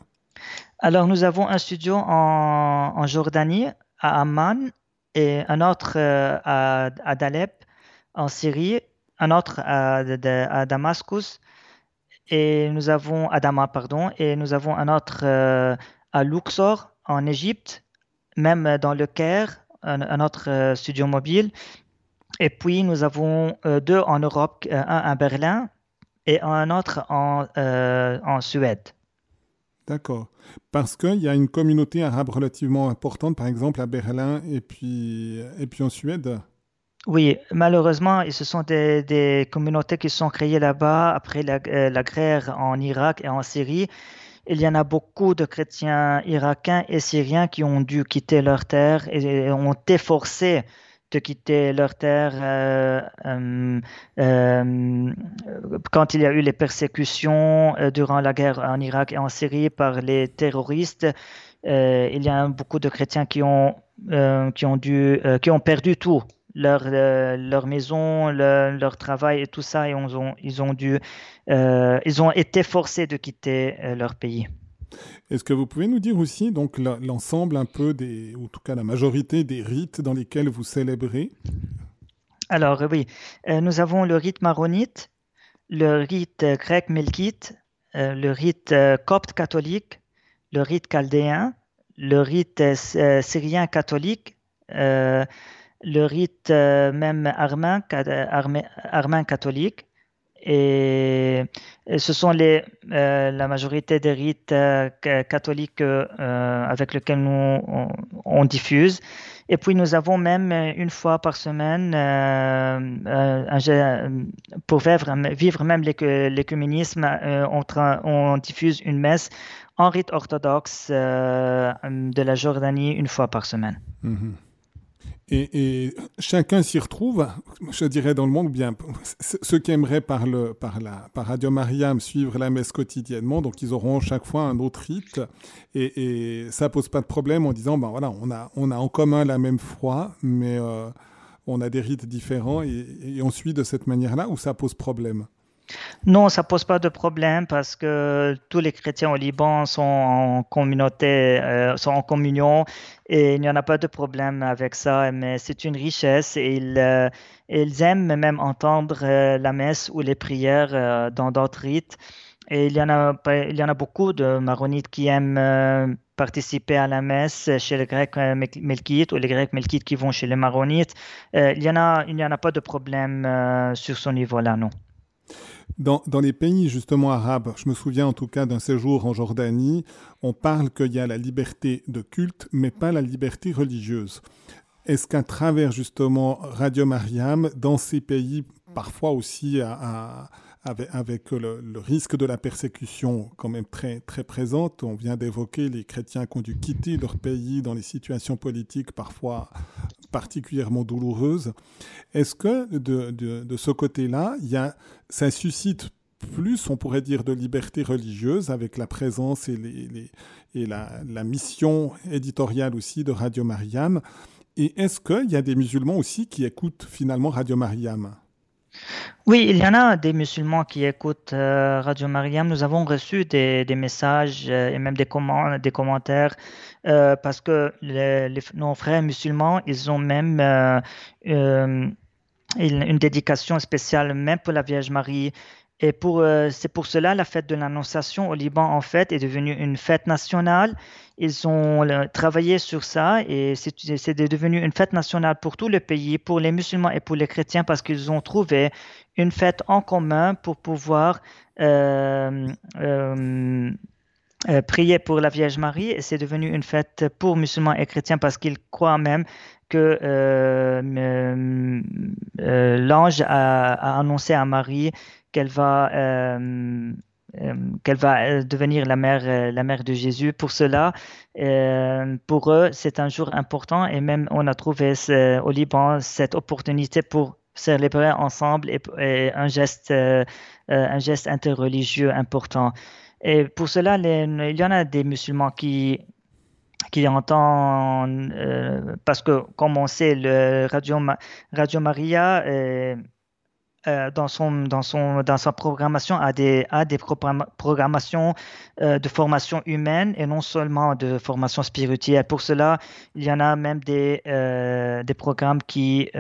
Alors, nous avons un studio en, Jordanie, à Amman, et un autre euh, à, à, Dalep, en Syrie, un autre à, Damascus, et nous avons à Damas, pardon, et nous avons un autre euh, à Luxor, en Égypte, même dans le Caire, un, autre euh, studio mobile. Et puis, nous avons deux en Europe, un à Berlin et un autre en, en Suède. D'accord. Parce qu'il y a une communauté arabe relativement importante, par exemple à Berlin et puis, et puis en Suède. Oui, malheureusement, ce sont des, communautés qui sont créées là-bas après la, euh, la, guerre en Irak et en Syrie. Il y en a beaucoup de chrétiens irakiens et syriens qui ont dû quitter leur terre et ont été forcés de quitter leur terre euh, euh, euh, quand il y a eu les persécutions durant la guerre en Irak et en Syrie par les terroristes. il y a beaucoup de chrétiens qui ont, qui ont, dû, qui ont perdu tout, leur, leur maison, leur, travail et tout ça, et ils ont, ils ont, dû, ils ont été forcés de quitter leur pays. Est-ce que vous pouvez nous dire aussi donc l'ensemble un peu des, ou en tout cas la majorité des rites dans lesquels vous célébrez? Alors oui, euh, nous avons le rite maronite, le rite grec melkite, euh, le rite euh, copte catholique, le rite chaldéen, le rite syrien catholique, le rite même arméen, arméen catholique, et, ce sont les, euh, la majorité des rites euh, catholiques euh, avec lesquels nous on, diffuse. Et puis nous avons même une fois par semaine, pour vivre, vivre même l'écuménisme, on, on, diffuse une messe en rite orthodoxe de la Jordanie une fois par semaine. Mm-hmm. Et, chacun s'y retrouve, je dirais, dans le monde, bien ceux qui aimeraient par, par, la, par Radio Mariam suivre la messe quotidiennement, donc ils auront chaque fois un autre rite, et, et ça pose pas de problème en disant, ben voilà, on a, on a en commun la même foi, mais euh, on a des rites différents, et, et on suit de cette manière-là, ou ça pose problème? Non, ça pose pas de problème parce que tous les chrétiens au Liban sont en communauté, euh, sont en communion et il n'y en a pas de problème avec ça. Mais c'est une richesse et ils, euh, aiment même entendre euh, la messe ou les prières dans d'autres rites. Et il y en a, beaucoup de maronites qui aiment participer à la messe chez les Grecs melkites ou les Grecs melkites qui vont chez les maronites. il en il n'y en a pas de problème sur ce niveau-là, non. Dans, les pays justement arabes, je me souviens en tout cas d'un séjour en Jordanie, on parle qu'il y a la liberté de culte, mais pas la liberté religieuse. Est-ce qu'à travers justement Radio Mariam, dans ces pays, parfois aussi à avec, le, risque de la persécution quand même très, très présente. On vient d'évoquer les chrétiens qui ont dû quitter leur pays dans les situations politiques parfois particulièrement douloureuses. Est-ce que de, ce côté-là, ça suscite plus, on pourrait dire, de liberté religieuse avec la présence et la, la, mission éditoriale aussi de Radio Mariam? Et est-ce qu'il y a des musulmans aussi qui écoutent finalement Radio Mariam? Oui, il y en a des musulmans qui écoutent euh, Radio Mariam. Nous avons reçu des, messages euh, et même des, commentaires euh, parce que nos frères musulmans, ils ont même une, dédication spéciale même pour la Vierge Marie et pour, euh, c'est pour cela la fête de l'Annonciation au Liban, en fait, est devenue une fête nationale. Ils ont euh, travaillé sur ça et c'est devenu une fête nationale pour tout le pays, pour les musulmans et pour les chrétiens, parce qu'ils ont trouvé une fête en commun pour pouvoir euh, prier pour la Vierge Marie. Et c'est devenu une fête pour musulmans et chrétiens parce qu'ils croient même que l'ange a, annoncé à Marie qu'elle va, euh, euh, qu'elle va euh, devenir la mère, la mère de Jésus. Pour cela, pour eux, c'est un jour important et même on a trouvé au Liban cette opportunité pour célébrer ensemble et, un geste, un geste interreligieux important. Et pour cela, il y en a des musulmans qui, qui entendent, parce que comme on sait, le Radio, Maria euh, dans, son, dans, son, dans sa programmation a des, a des programmations euh, de formation humaine et non seulement de formation spirituelle. Pour cela, il y en a même des, euh, des programmes qui,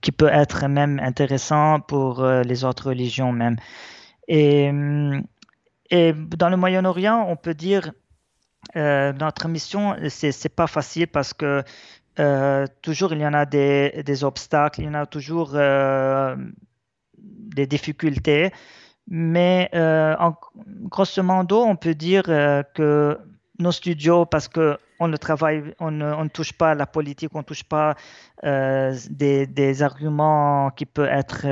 qui peuvent être même intéressants pour les autres religions même. Et, et dans le Moyen-Orient, on peut dire notre mission, c'est pas facile parce que euh, toujours il y en a des, des, obstacles, il y en a toujours euh, des difficultés, mais euh, en, grosso modo, on peut dire que nos studios, parce que on ne travaille, on ne, on ne touche pas à la politique, on ne touche pas des, des, arguments qui peuvent être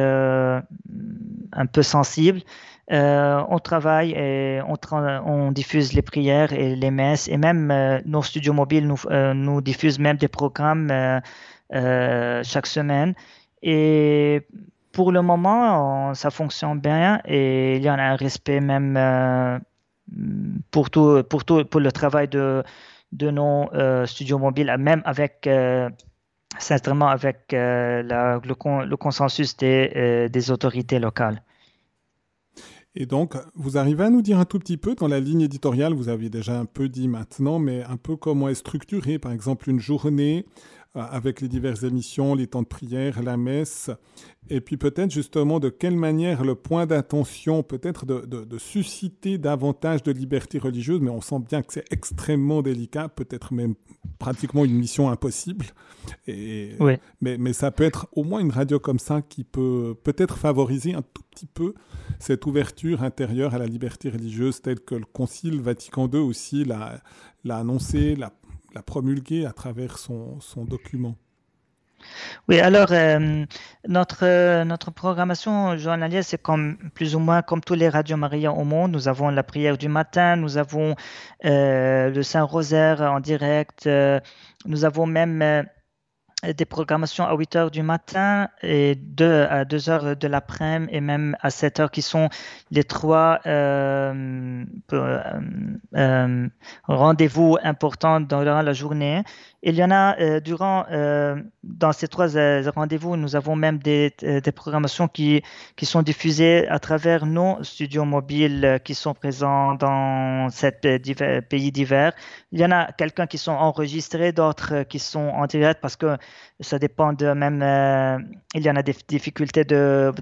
un peu sensibles. Euh, on travaille on, diffuse les prières et les messes et même euh, nos studios mobiles nous, euh, nous, diffusent même des programmes chaque semaine. Et pour le moment, ça fonctionne bien et il y a un respect même pour tout, pour le travail de, nos studios mobiles, même avec sincèrement avec le, consensus des autorités locales. Et donc, vous arrivez à nous dire un tout petit peu, dans la ligne éditoriale, vous aviez déjà un peu dit maintenant, mais un peu comment est structurée, par exemple, une journée avec les diverses émissions, les temps de prière, la messe, et puis peut-être justement de quelle manière le point d'attention peut-être de, de, susciter davantage de liberté religieuse, mais on sent bien que c'est extrêmement délicat, peut-être même pratiquement une mission impossible. Et, mais, mais ça peut être au moins une radio comme ça qui peut peut-être favoriser un tout petit peu cette ouverture intérieure à la liberté religieuse telle que le Concile Vatican II aussi l'a annoncé, l'a la promulguer à travers son, son document. Oui, alors euh, notre, notre programmation journalière, c'est comme plus ou moins comme tous les radios Maria au monde. Nous avons la prière du matin, nous avons euh, le Saint-Rosaire en direct, euh, nous avons même des programmations à 8 heures du matin et 2 à 2 heures de l'après-midi et même à 7 heures qui sont les trois euh, euh, rendez-vous importants durant la journée. Il y en a euh, durant, euh, dans ces trois euh, rendez-vous, nous avons même des, des, programmations qui, qui sont diffusées à travers nos studios mobiles qui sont présents dans sept pays divers. Il y en a quelqu'un qui sont enregistrés, d'autres qui sont en direct parce que ça dépend de même, il y en a des difficultés de,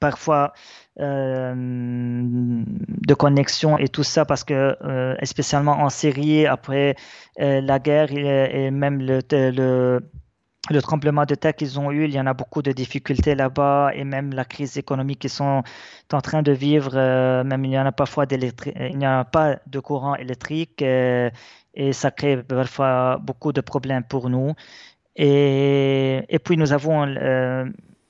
parfois de connexion et tout ça parce que euh, spécialement en Syrie après euh, la guerre et, même le, le, tremblement de terre qu'ils ont eu, il y en a beaucoup de difficultés là-bas et même la crise économique qu'ils sont en train de vivre, même il n'y en a parfois il n'y a pas de courant électrique et ça crée parfois beaucoup de problèmes pour nous. Et, et puis nous avons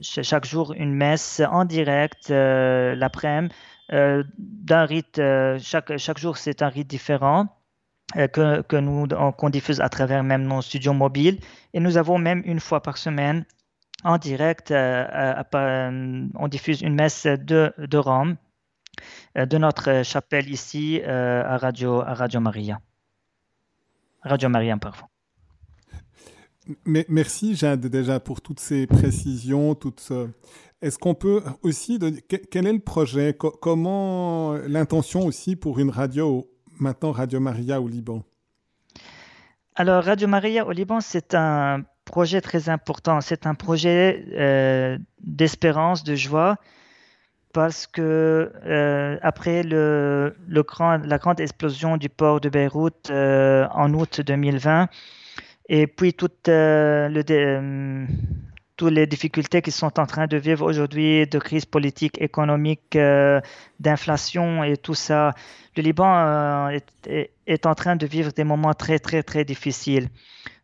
chaque jour une messe en direct euh, l'après-midi euh, d'un rite. Euh, chaque, chaque jour, c'est un rite différent. que, que nous qu'on diffuse à travers même nos studios mobiles et nous avons même une fois par semaine en direct on diffuse une messe de, de Rome de notre chapelle ici à Radio à Radio Maria Radio Maria parfois merci Jade déjà pour toutes ces précisions. Toutes, Est-ce qu'on peut aussi... Quel est le projet? Comment l'intention aussi pour une radio, maintenant Radio Maria au Liban? Alors Radio Maria au Liban, c'est un projet très important. C'est un projet euh, d'espérance, de joie, parce que euh, après la grande explosion du port de Beyrouth euh, en août 2020, et puis toutes, euh, euh, les difficultés qui sont en train de vivre aujourd'hui, de crise politique, économique, euh, d'inflation et tout ça, le Liban est, en train de vivre des moments très, très, très difficiles.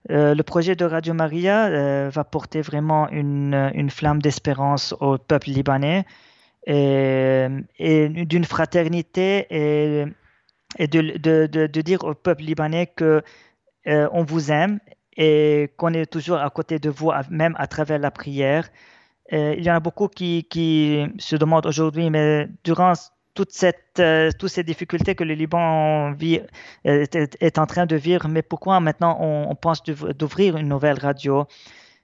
le projet de Radio Maria va porter vraiment une, flamme d'espérance au peuple libanais et, d'une fraternité et, de, dire au peuple libanais que euh, on vous aime et qu'on est toujours à côté de vous, même à travers la prière. il y en a beaucoup qui, qui se demandent aujourd'hui, mais durant toute cette, euh, toutes ces difficultés que le Liban vit, euh, est, en train de vivre, mais pourquoi maintenant on, pense d'ouvrir une nouvelle radio?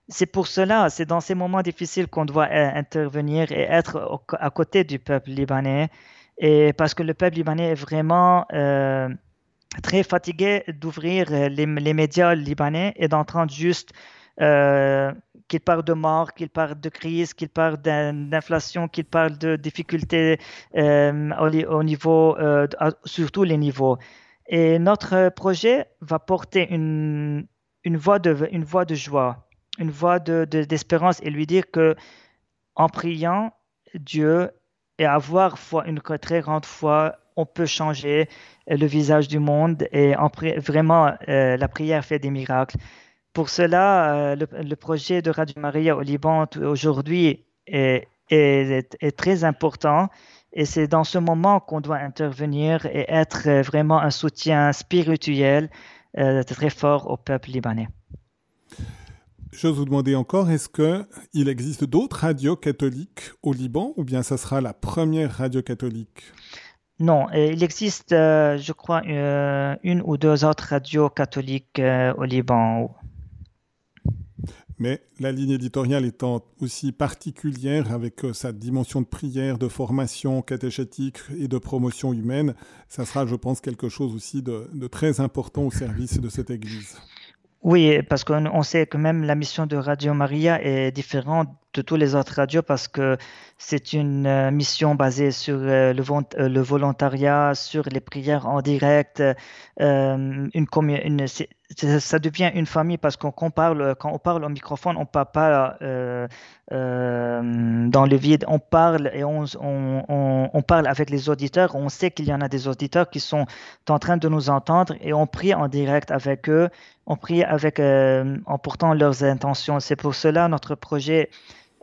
C'est pour cela, c'est dans ces moments difficiles qu'on doit euh, intervenir et être à côté du peuple libanais, et parce que le peuple libanais est vraiment très fatigué d'ouvrir les, les, médias libanais et d'entendre juste euh, qu'il parle de mort, qu'il parle de crise, qu'il parle d'inflation, qu'il parle de difficultés euh, au, niveau, euh, sur tous les niveaux. Et notre projet va porter une, une, voix, de, une voix de joie, une voix d'espérance de, et lui dire que en priant Dieu et avoir foi, une très grande foi, on peut changer le visage du monde et en, vraiment la prière fait des miracles. Pour cela, euh, le, projet de Radio Maria au Liban aujourd'hui est, très important et c'est dans ce moment qu'on doit intervenir et être vraiment un soutien spirituel euh, très fort au peuple libanais. Je vous demander encore, est-ce qu'il existe d'autres radios catholiques au Liban ou bien ça sera la première radio catholique? Non, il existe, euh, je crois, une ou deux autres radios catholiques au Liban mais la ligne éditoriale étant aussi particulière avec euh, sa dimension de prière, de formation catéchétique et de promotion humaine, ça sera, je pense, quelque chose aussi de très important au service de cette Église. Oui, parce qu'on sait que même la mission de Radio Maria est différente de tous les autres radios parce que c'est une euh, mission basée sur euh, le, le, volontariat, sur les prières en direct, une, une, ça devient une famille parce qu'on parle, quand on parle au microphone, on ne parle pas euh, euh, dans le vide, on parle et on, parle avec les auditeurs. On sait qu'il y en a des auditeurs qui sont en train de nous entendre et on prie en direct avec eux, on prie avec, euh, en portant leurs intentions. C'est pour cela notre projet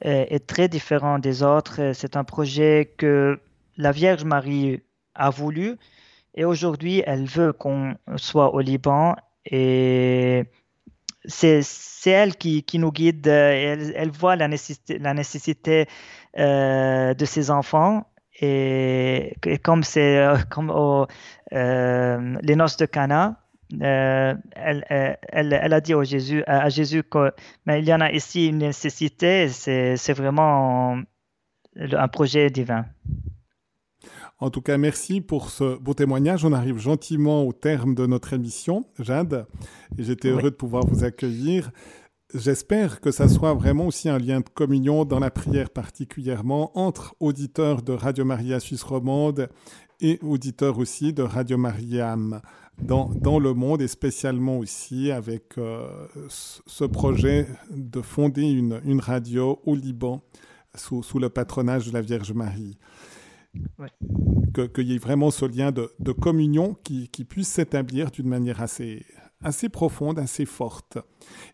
est très différent des autres. C'est un projet que la Vierge Marie a voulu et aujourd'hui elle veut qu'on soit au Liban et c'est elle qui, nous guide, euh, elle, voit la nécessité, euh, de ses enfants. Et, comme c'est euh, comme les noces de Cana, elle, elle, elle, a dit au Jésus, à Jésus qu'il il y en a ici une nécessité, c'est vraiment un projet divin. En tout cas, merci pour ce beau témoignage. On arrive gentiment au terme de notre émission, Jade, j'étais heureux de pouvoir vous accueillir. J'espère que ça soit vraiment aussi un lien de communion dans la prière particulièrement entre auditeurs de Radio Maria Suisse Romande et auditeurs aussi de Radio Mariam dans, dans le monde et spécialement aussi avec euh, ce projet de fonder une, une radio au Liban sous, sous le patronage de la Vierge Marie qu'il y ait vraiment ce lien de, communion qui, puisse s'établir d'une manière assez, assez profonde, assez forte.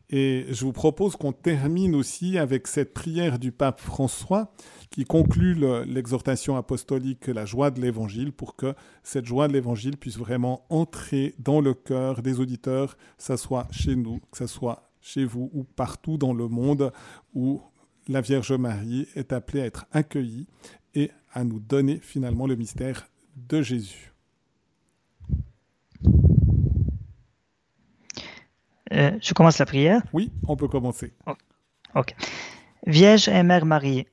Et je vous propose qu'on termine aussi avec cette prière du pape François qui conclut l'exhortation apostolique La joie de l'évangile pour que cette joie de l'évangile puisse vraiment entrer dans le cœur des auditeurs, que ce soit chez nous, que ce soit chez vous ou partout dans le monde où la Vierge Marie est appelée à être accueillie et à nous donner finalement le mystère de Jésus. Euh, je commence la prière Oui, on peut commencer. Ok. Vierge et Mère Marie,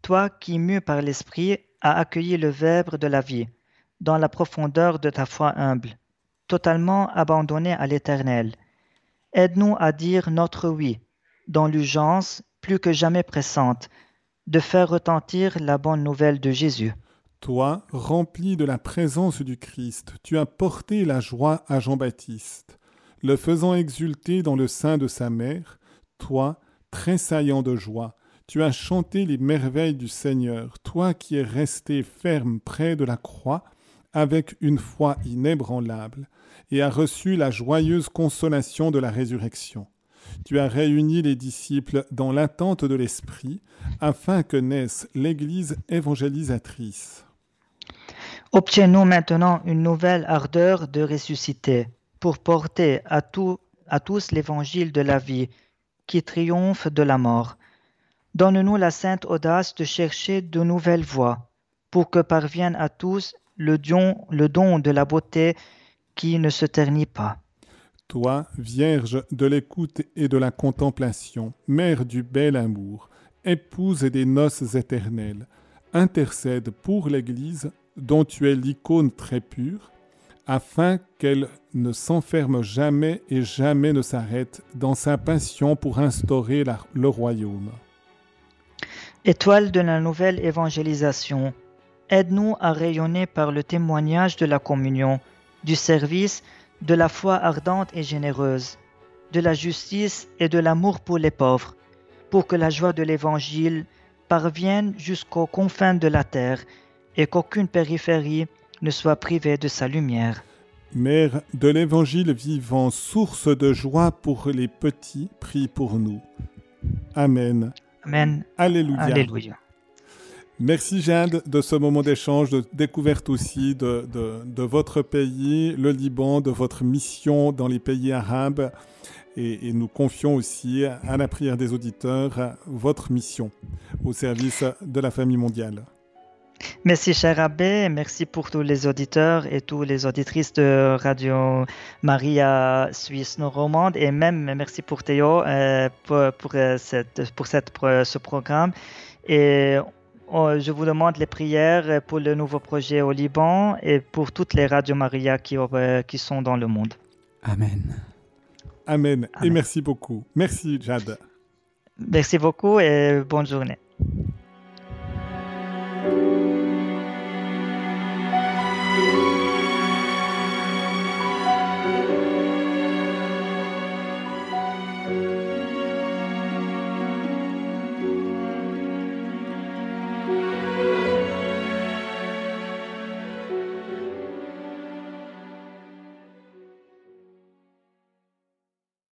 toi qui, mue par l'Esprit, as accueilli le Verbe de la vie, dans la profondeur de ta foi humble, totalement abandonnée à l'Éternel, aide-nous à dire notre oui, dans l'urgence plus que jamais pressante, de faire retentir la bonne nouvelle de Jésus. Toi, rempli de la présence du Christ, tu as porté la joie à Jean-Baptiste, le faisant exulter dans le sein de sa mère, toi, tressaillant de joie, tu as chanté les merveilles du Seigneur, toi qui es resté ferme près de la croix, avec une foi inébranlable, et as reçu la joyeuse consolation de la résurrection. Tu as réuni les disciples dans l'attente de l'Esprit, afin que naisse l'Église évangélisatrice. Obtiens-nous maintenant une nouvelle ardeur de ressusciter, pour porter à, tous l'évangile de la vie, qui triomphe de la mort. Donne-nous la sainte audace de chercher de nouvelles voies pour que parvienne à tous le don de la beauté qui ne se ternit pas. Toi, Vierge de l'écoute et de la contemplation, Mère du bel amour, épouse des noces éternelles, intercède pour l'Église dont tu es l'icône très pure, afin qu'elle ne s'enferme jamais et jamais ne s'arrête dans sa passion pour instaurer le royaume. Étoile de la nouvelle évangélisation, aide-nous à rayonner par le témoignage de la communion, du service, de la foi ardente et généreuse, de la justice et de l'amour pour les pauvres, pour que la joie de l'Évangile parvienne jusqu'aux confins de la terre et qu'aucune périphérie ne soit privée de sa lumière. Mère de l'Évangile vivant, source de joie pour les petits, prie pour nous. Amen. Amen. Alléluia. Alléluia. Merci Jade de ce moment d'échange, de découverte aussi de, de, votre pays, le Liban, de votre mission dans les pays arabes. Et, nous confions aussi à la prière des auditeurs votre mission au service de la famille mondiale. Merci cher Abbé, merci pour tous les auditeurs et toutes les auditrices de Radio Maria Suisse Normande et même merci pour Théo euh, pour, euh, cette, pour, cette, ce programme. Et je vous demande les prières pour le nouveau projet au Liban et pour toutes les Radio Maria qui, euh, qui sont dans le monde. Amen. Amen. Amen. Et merci beaucoup. Merci Jade. Merci beaucoup et bonne journée.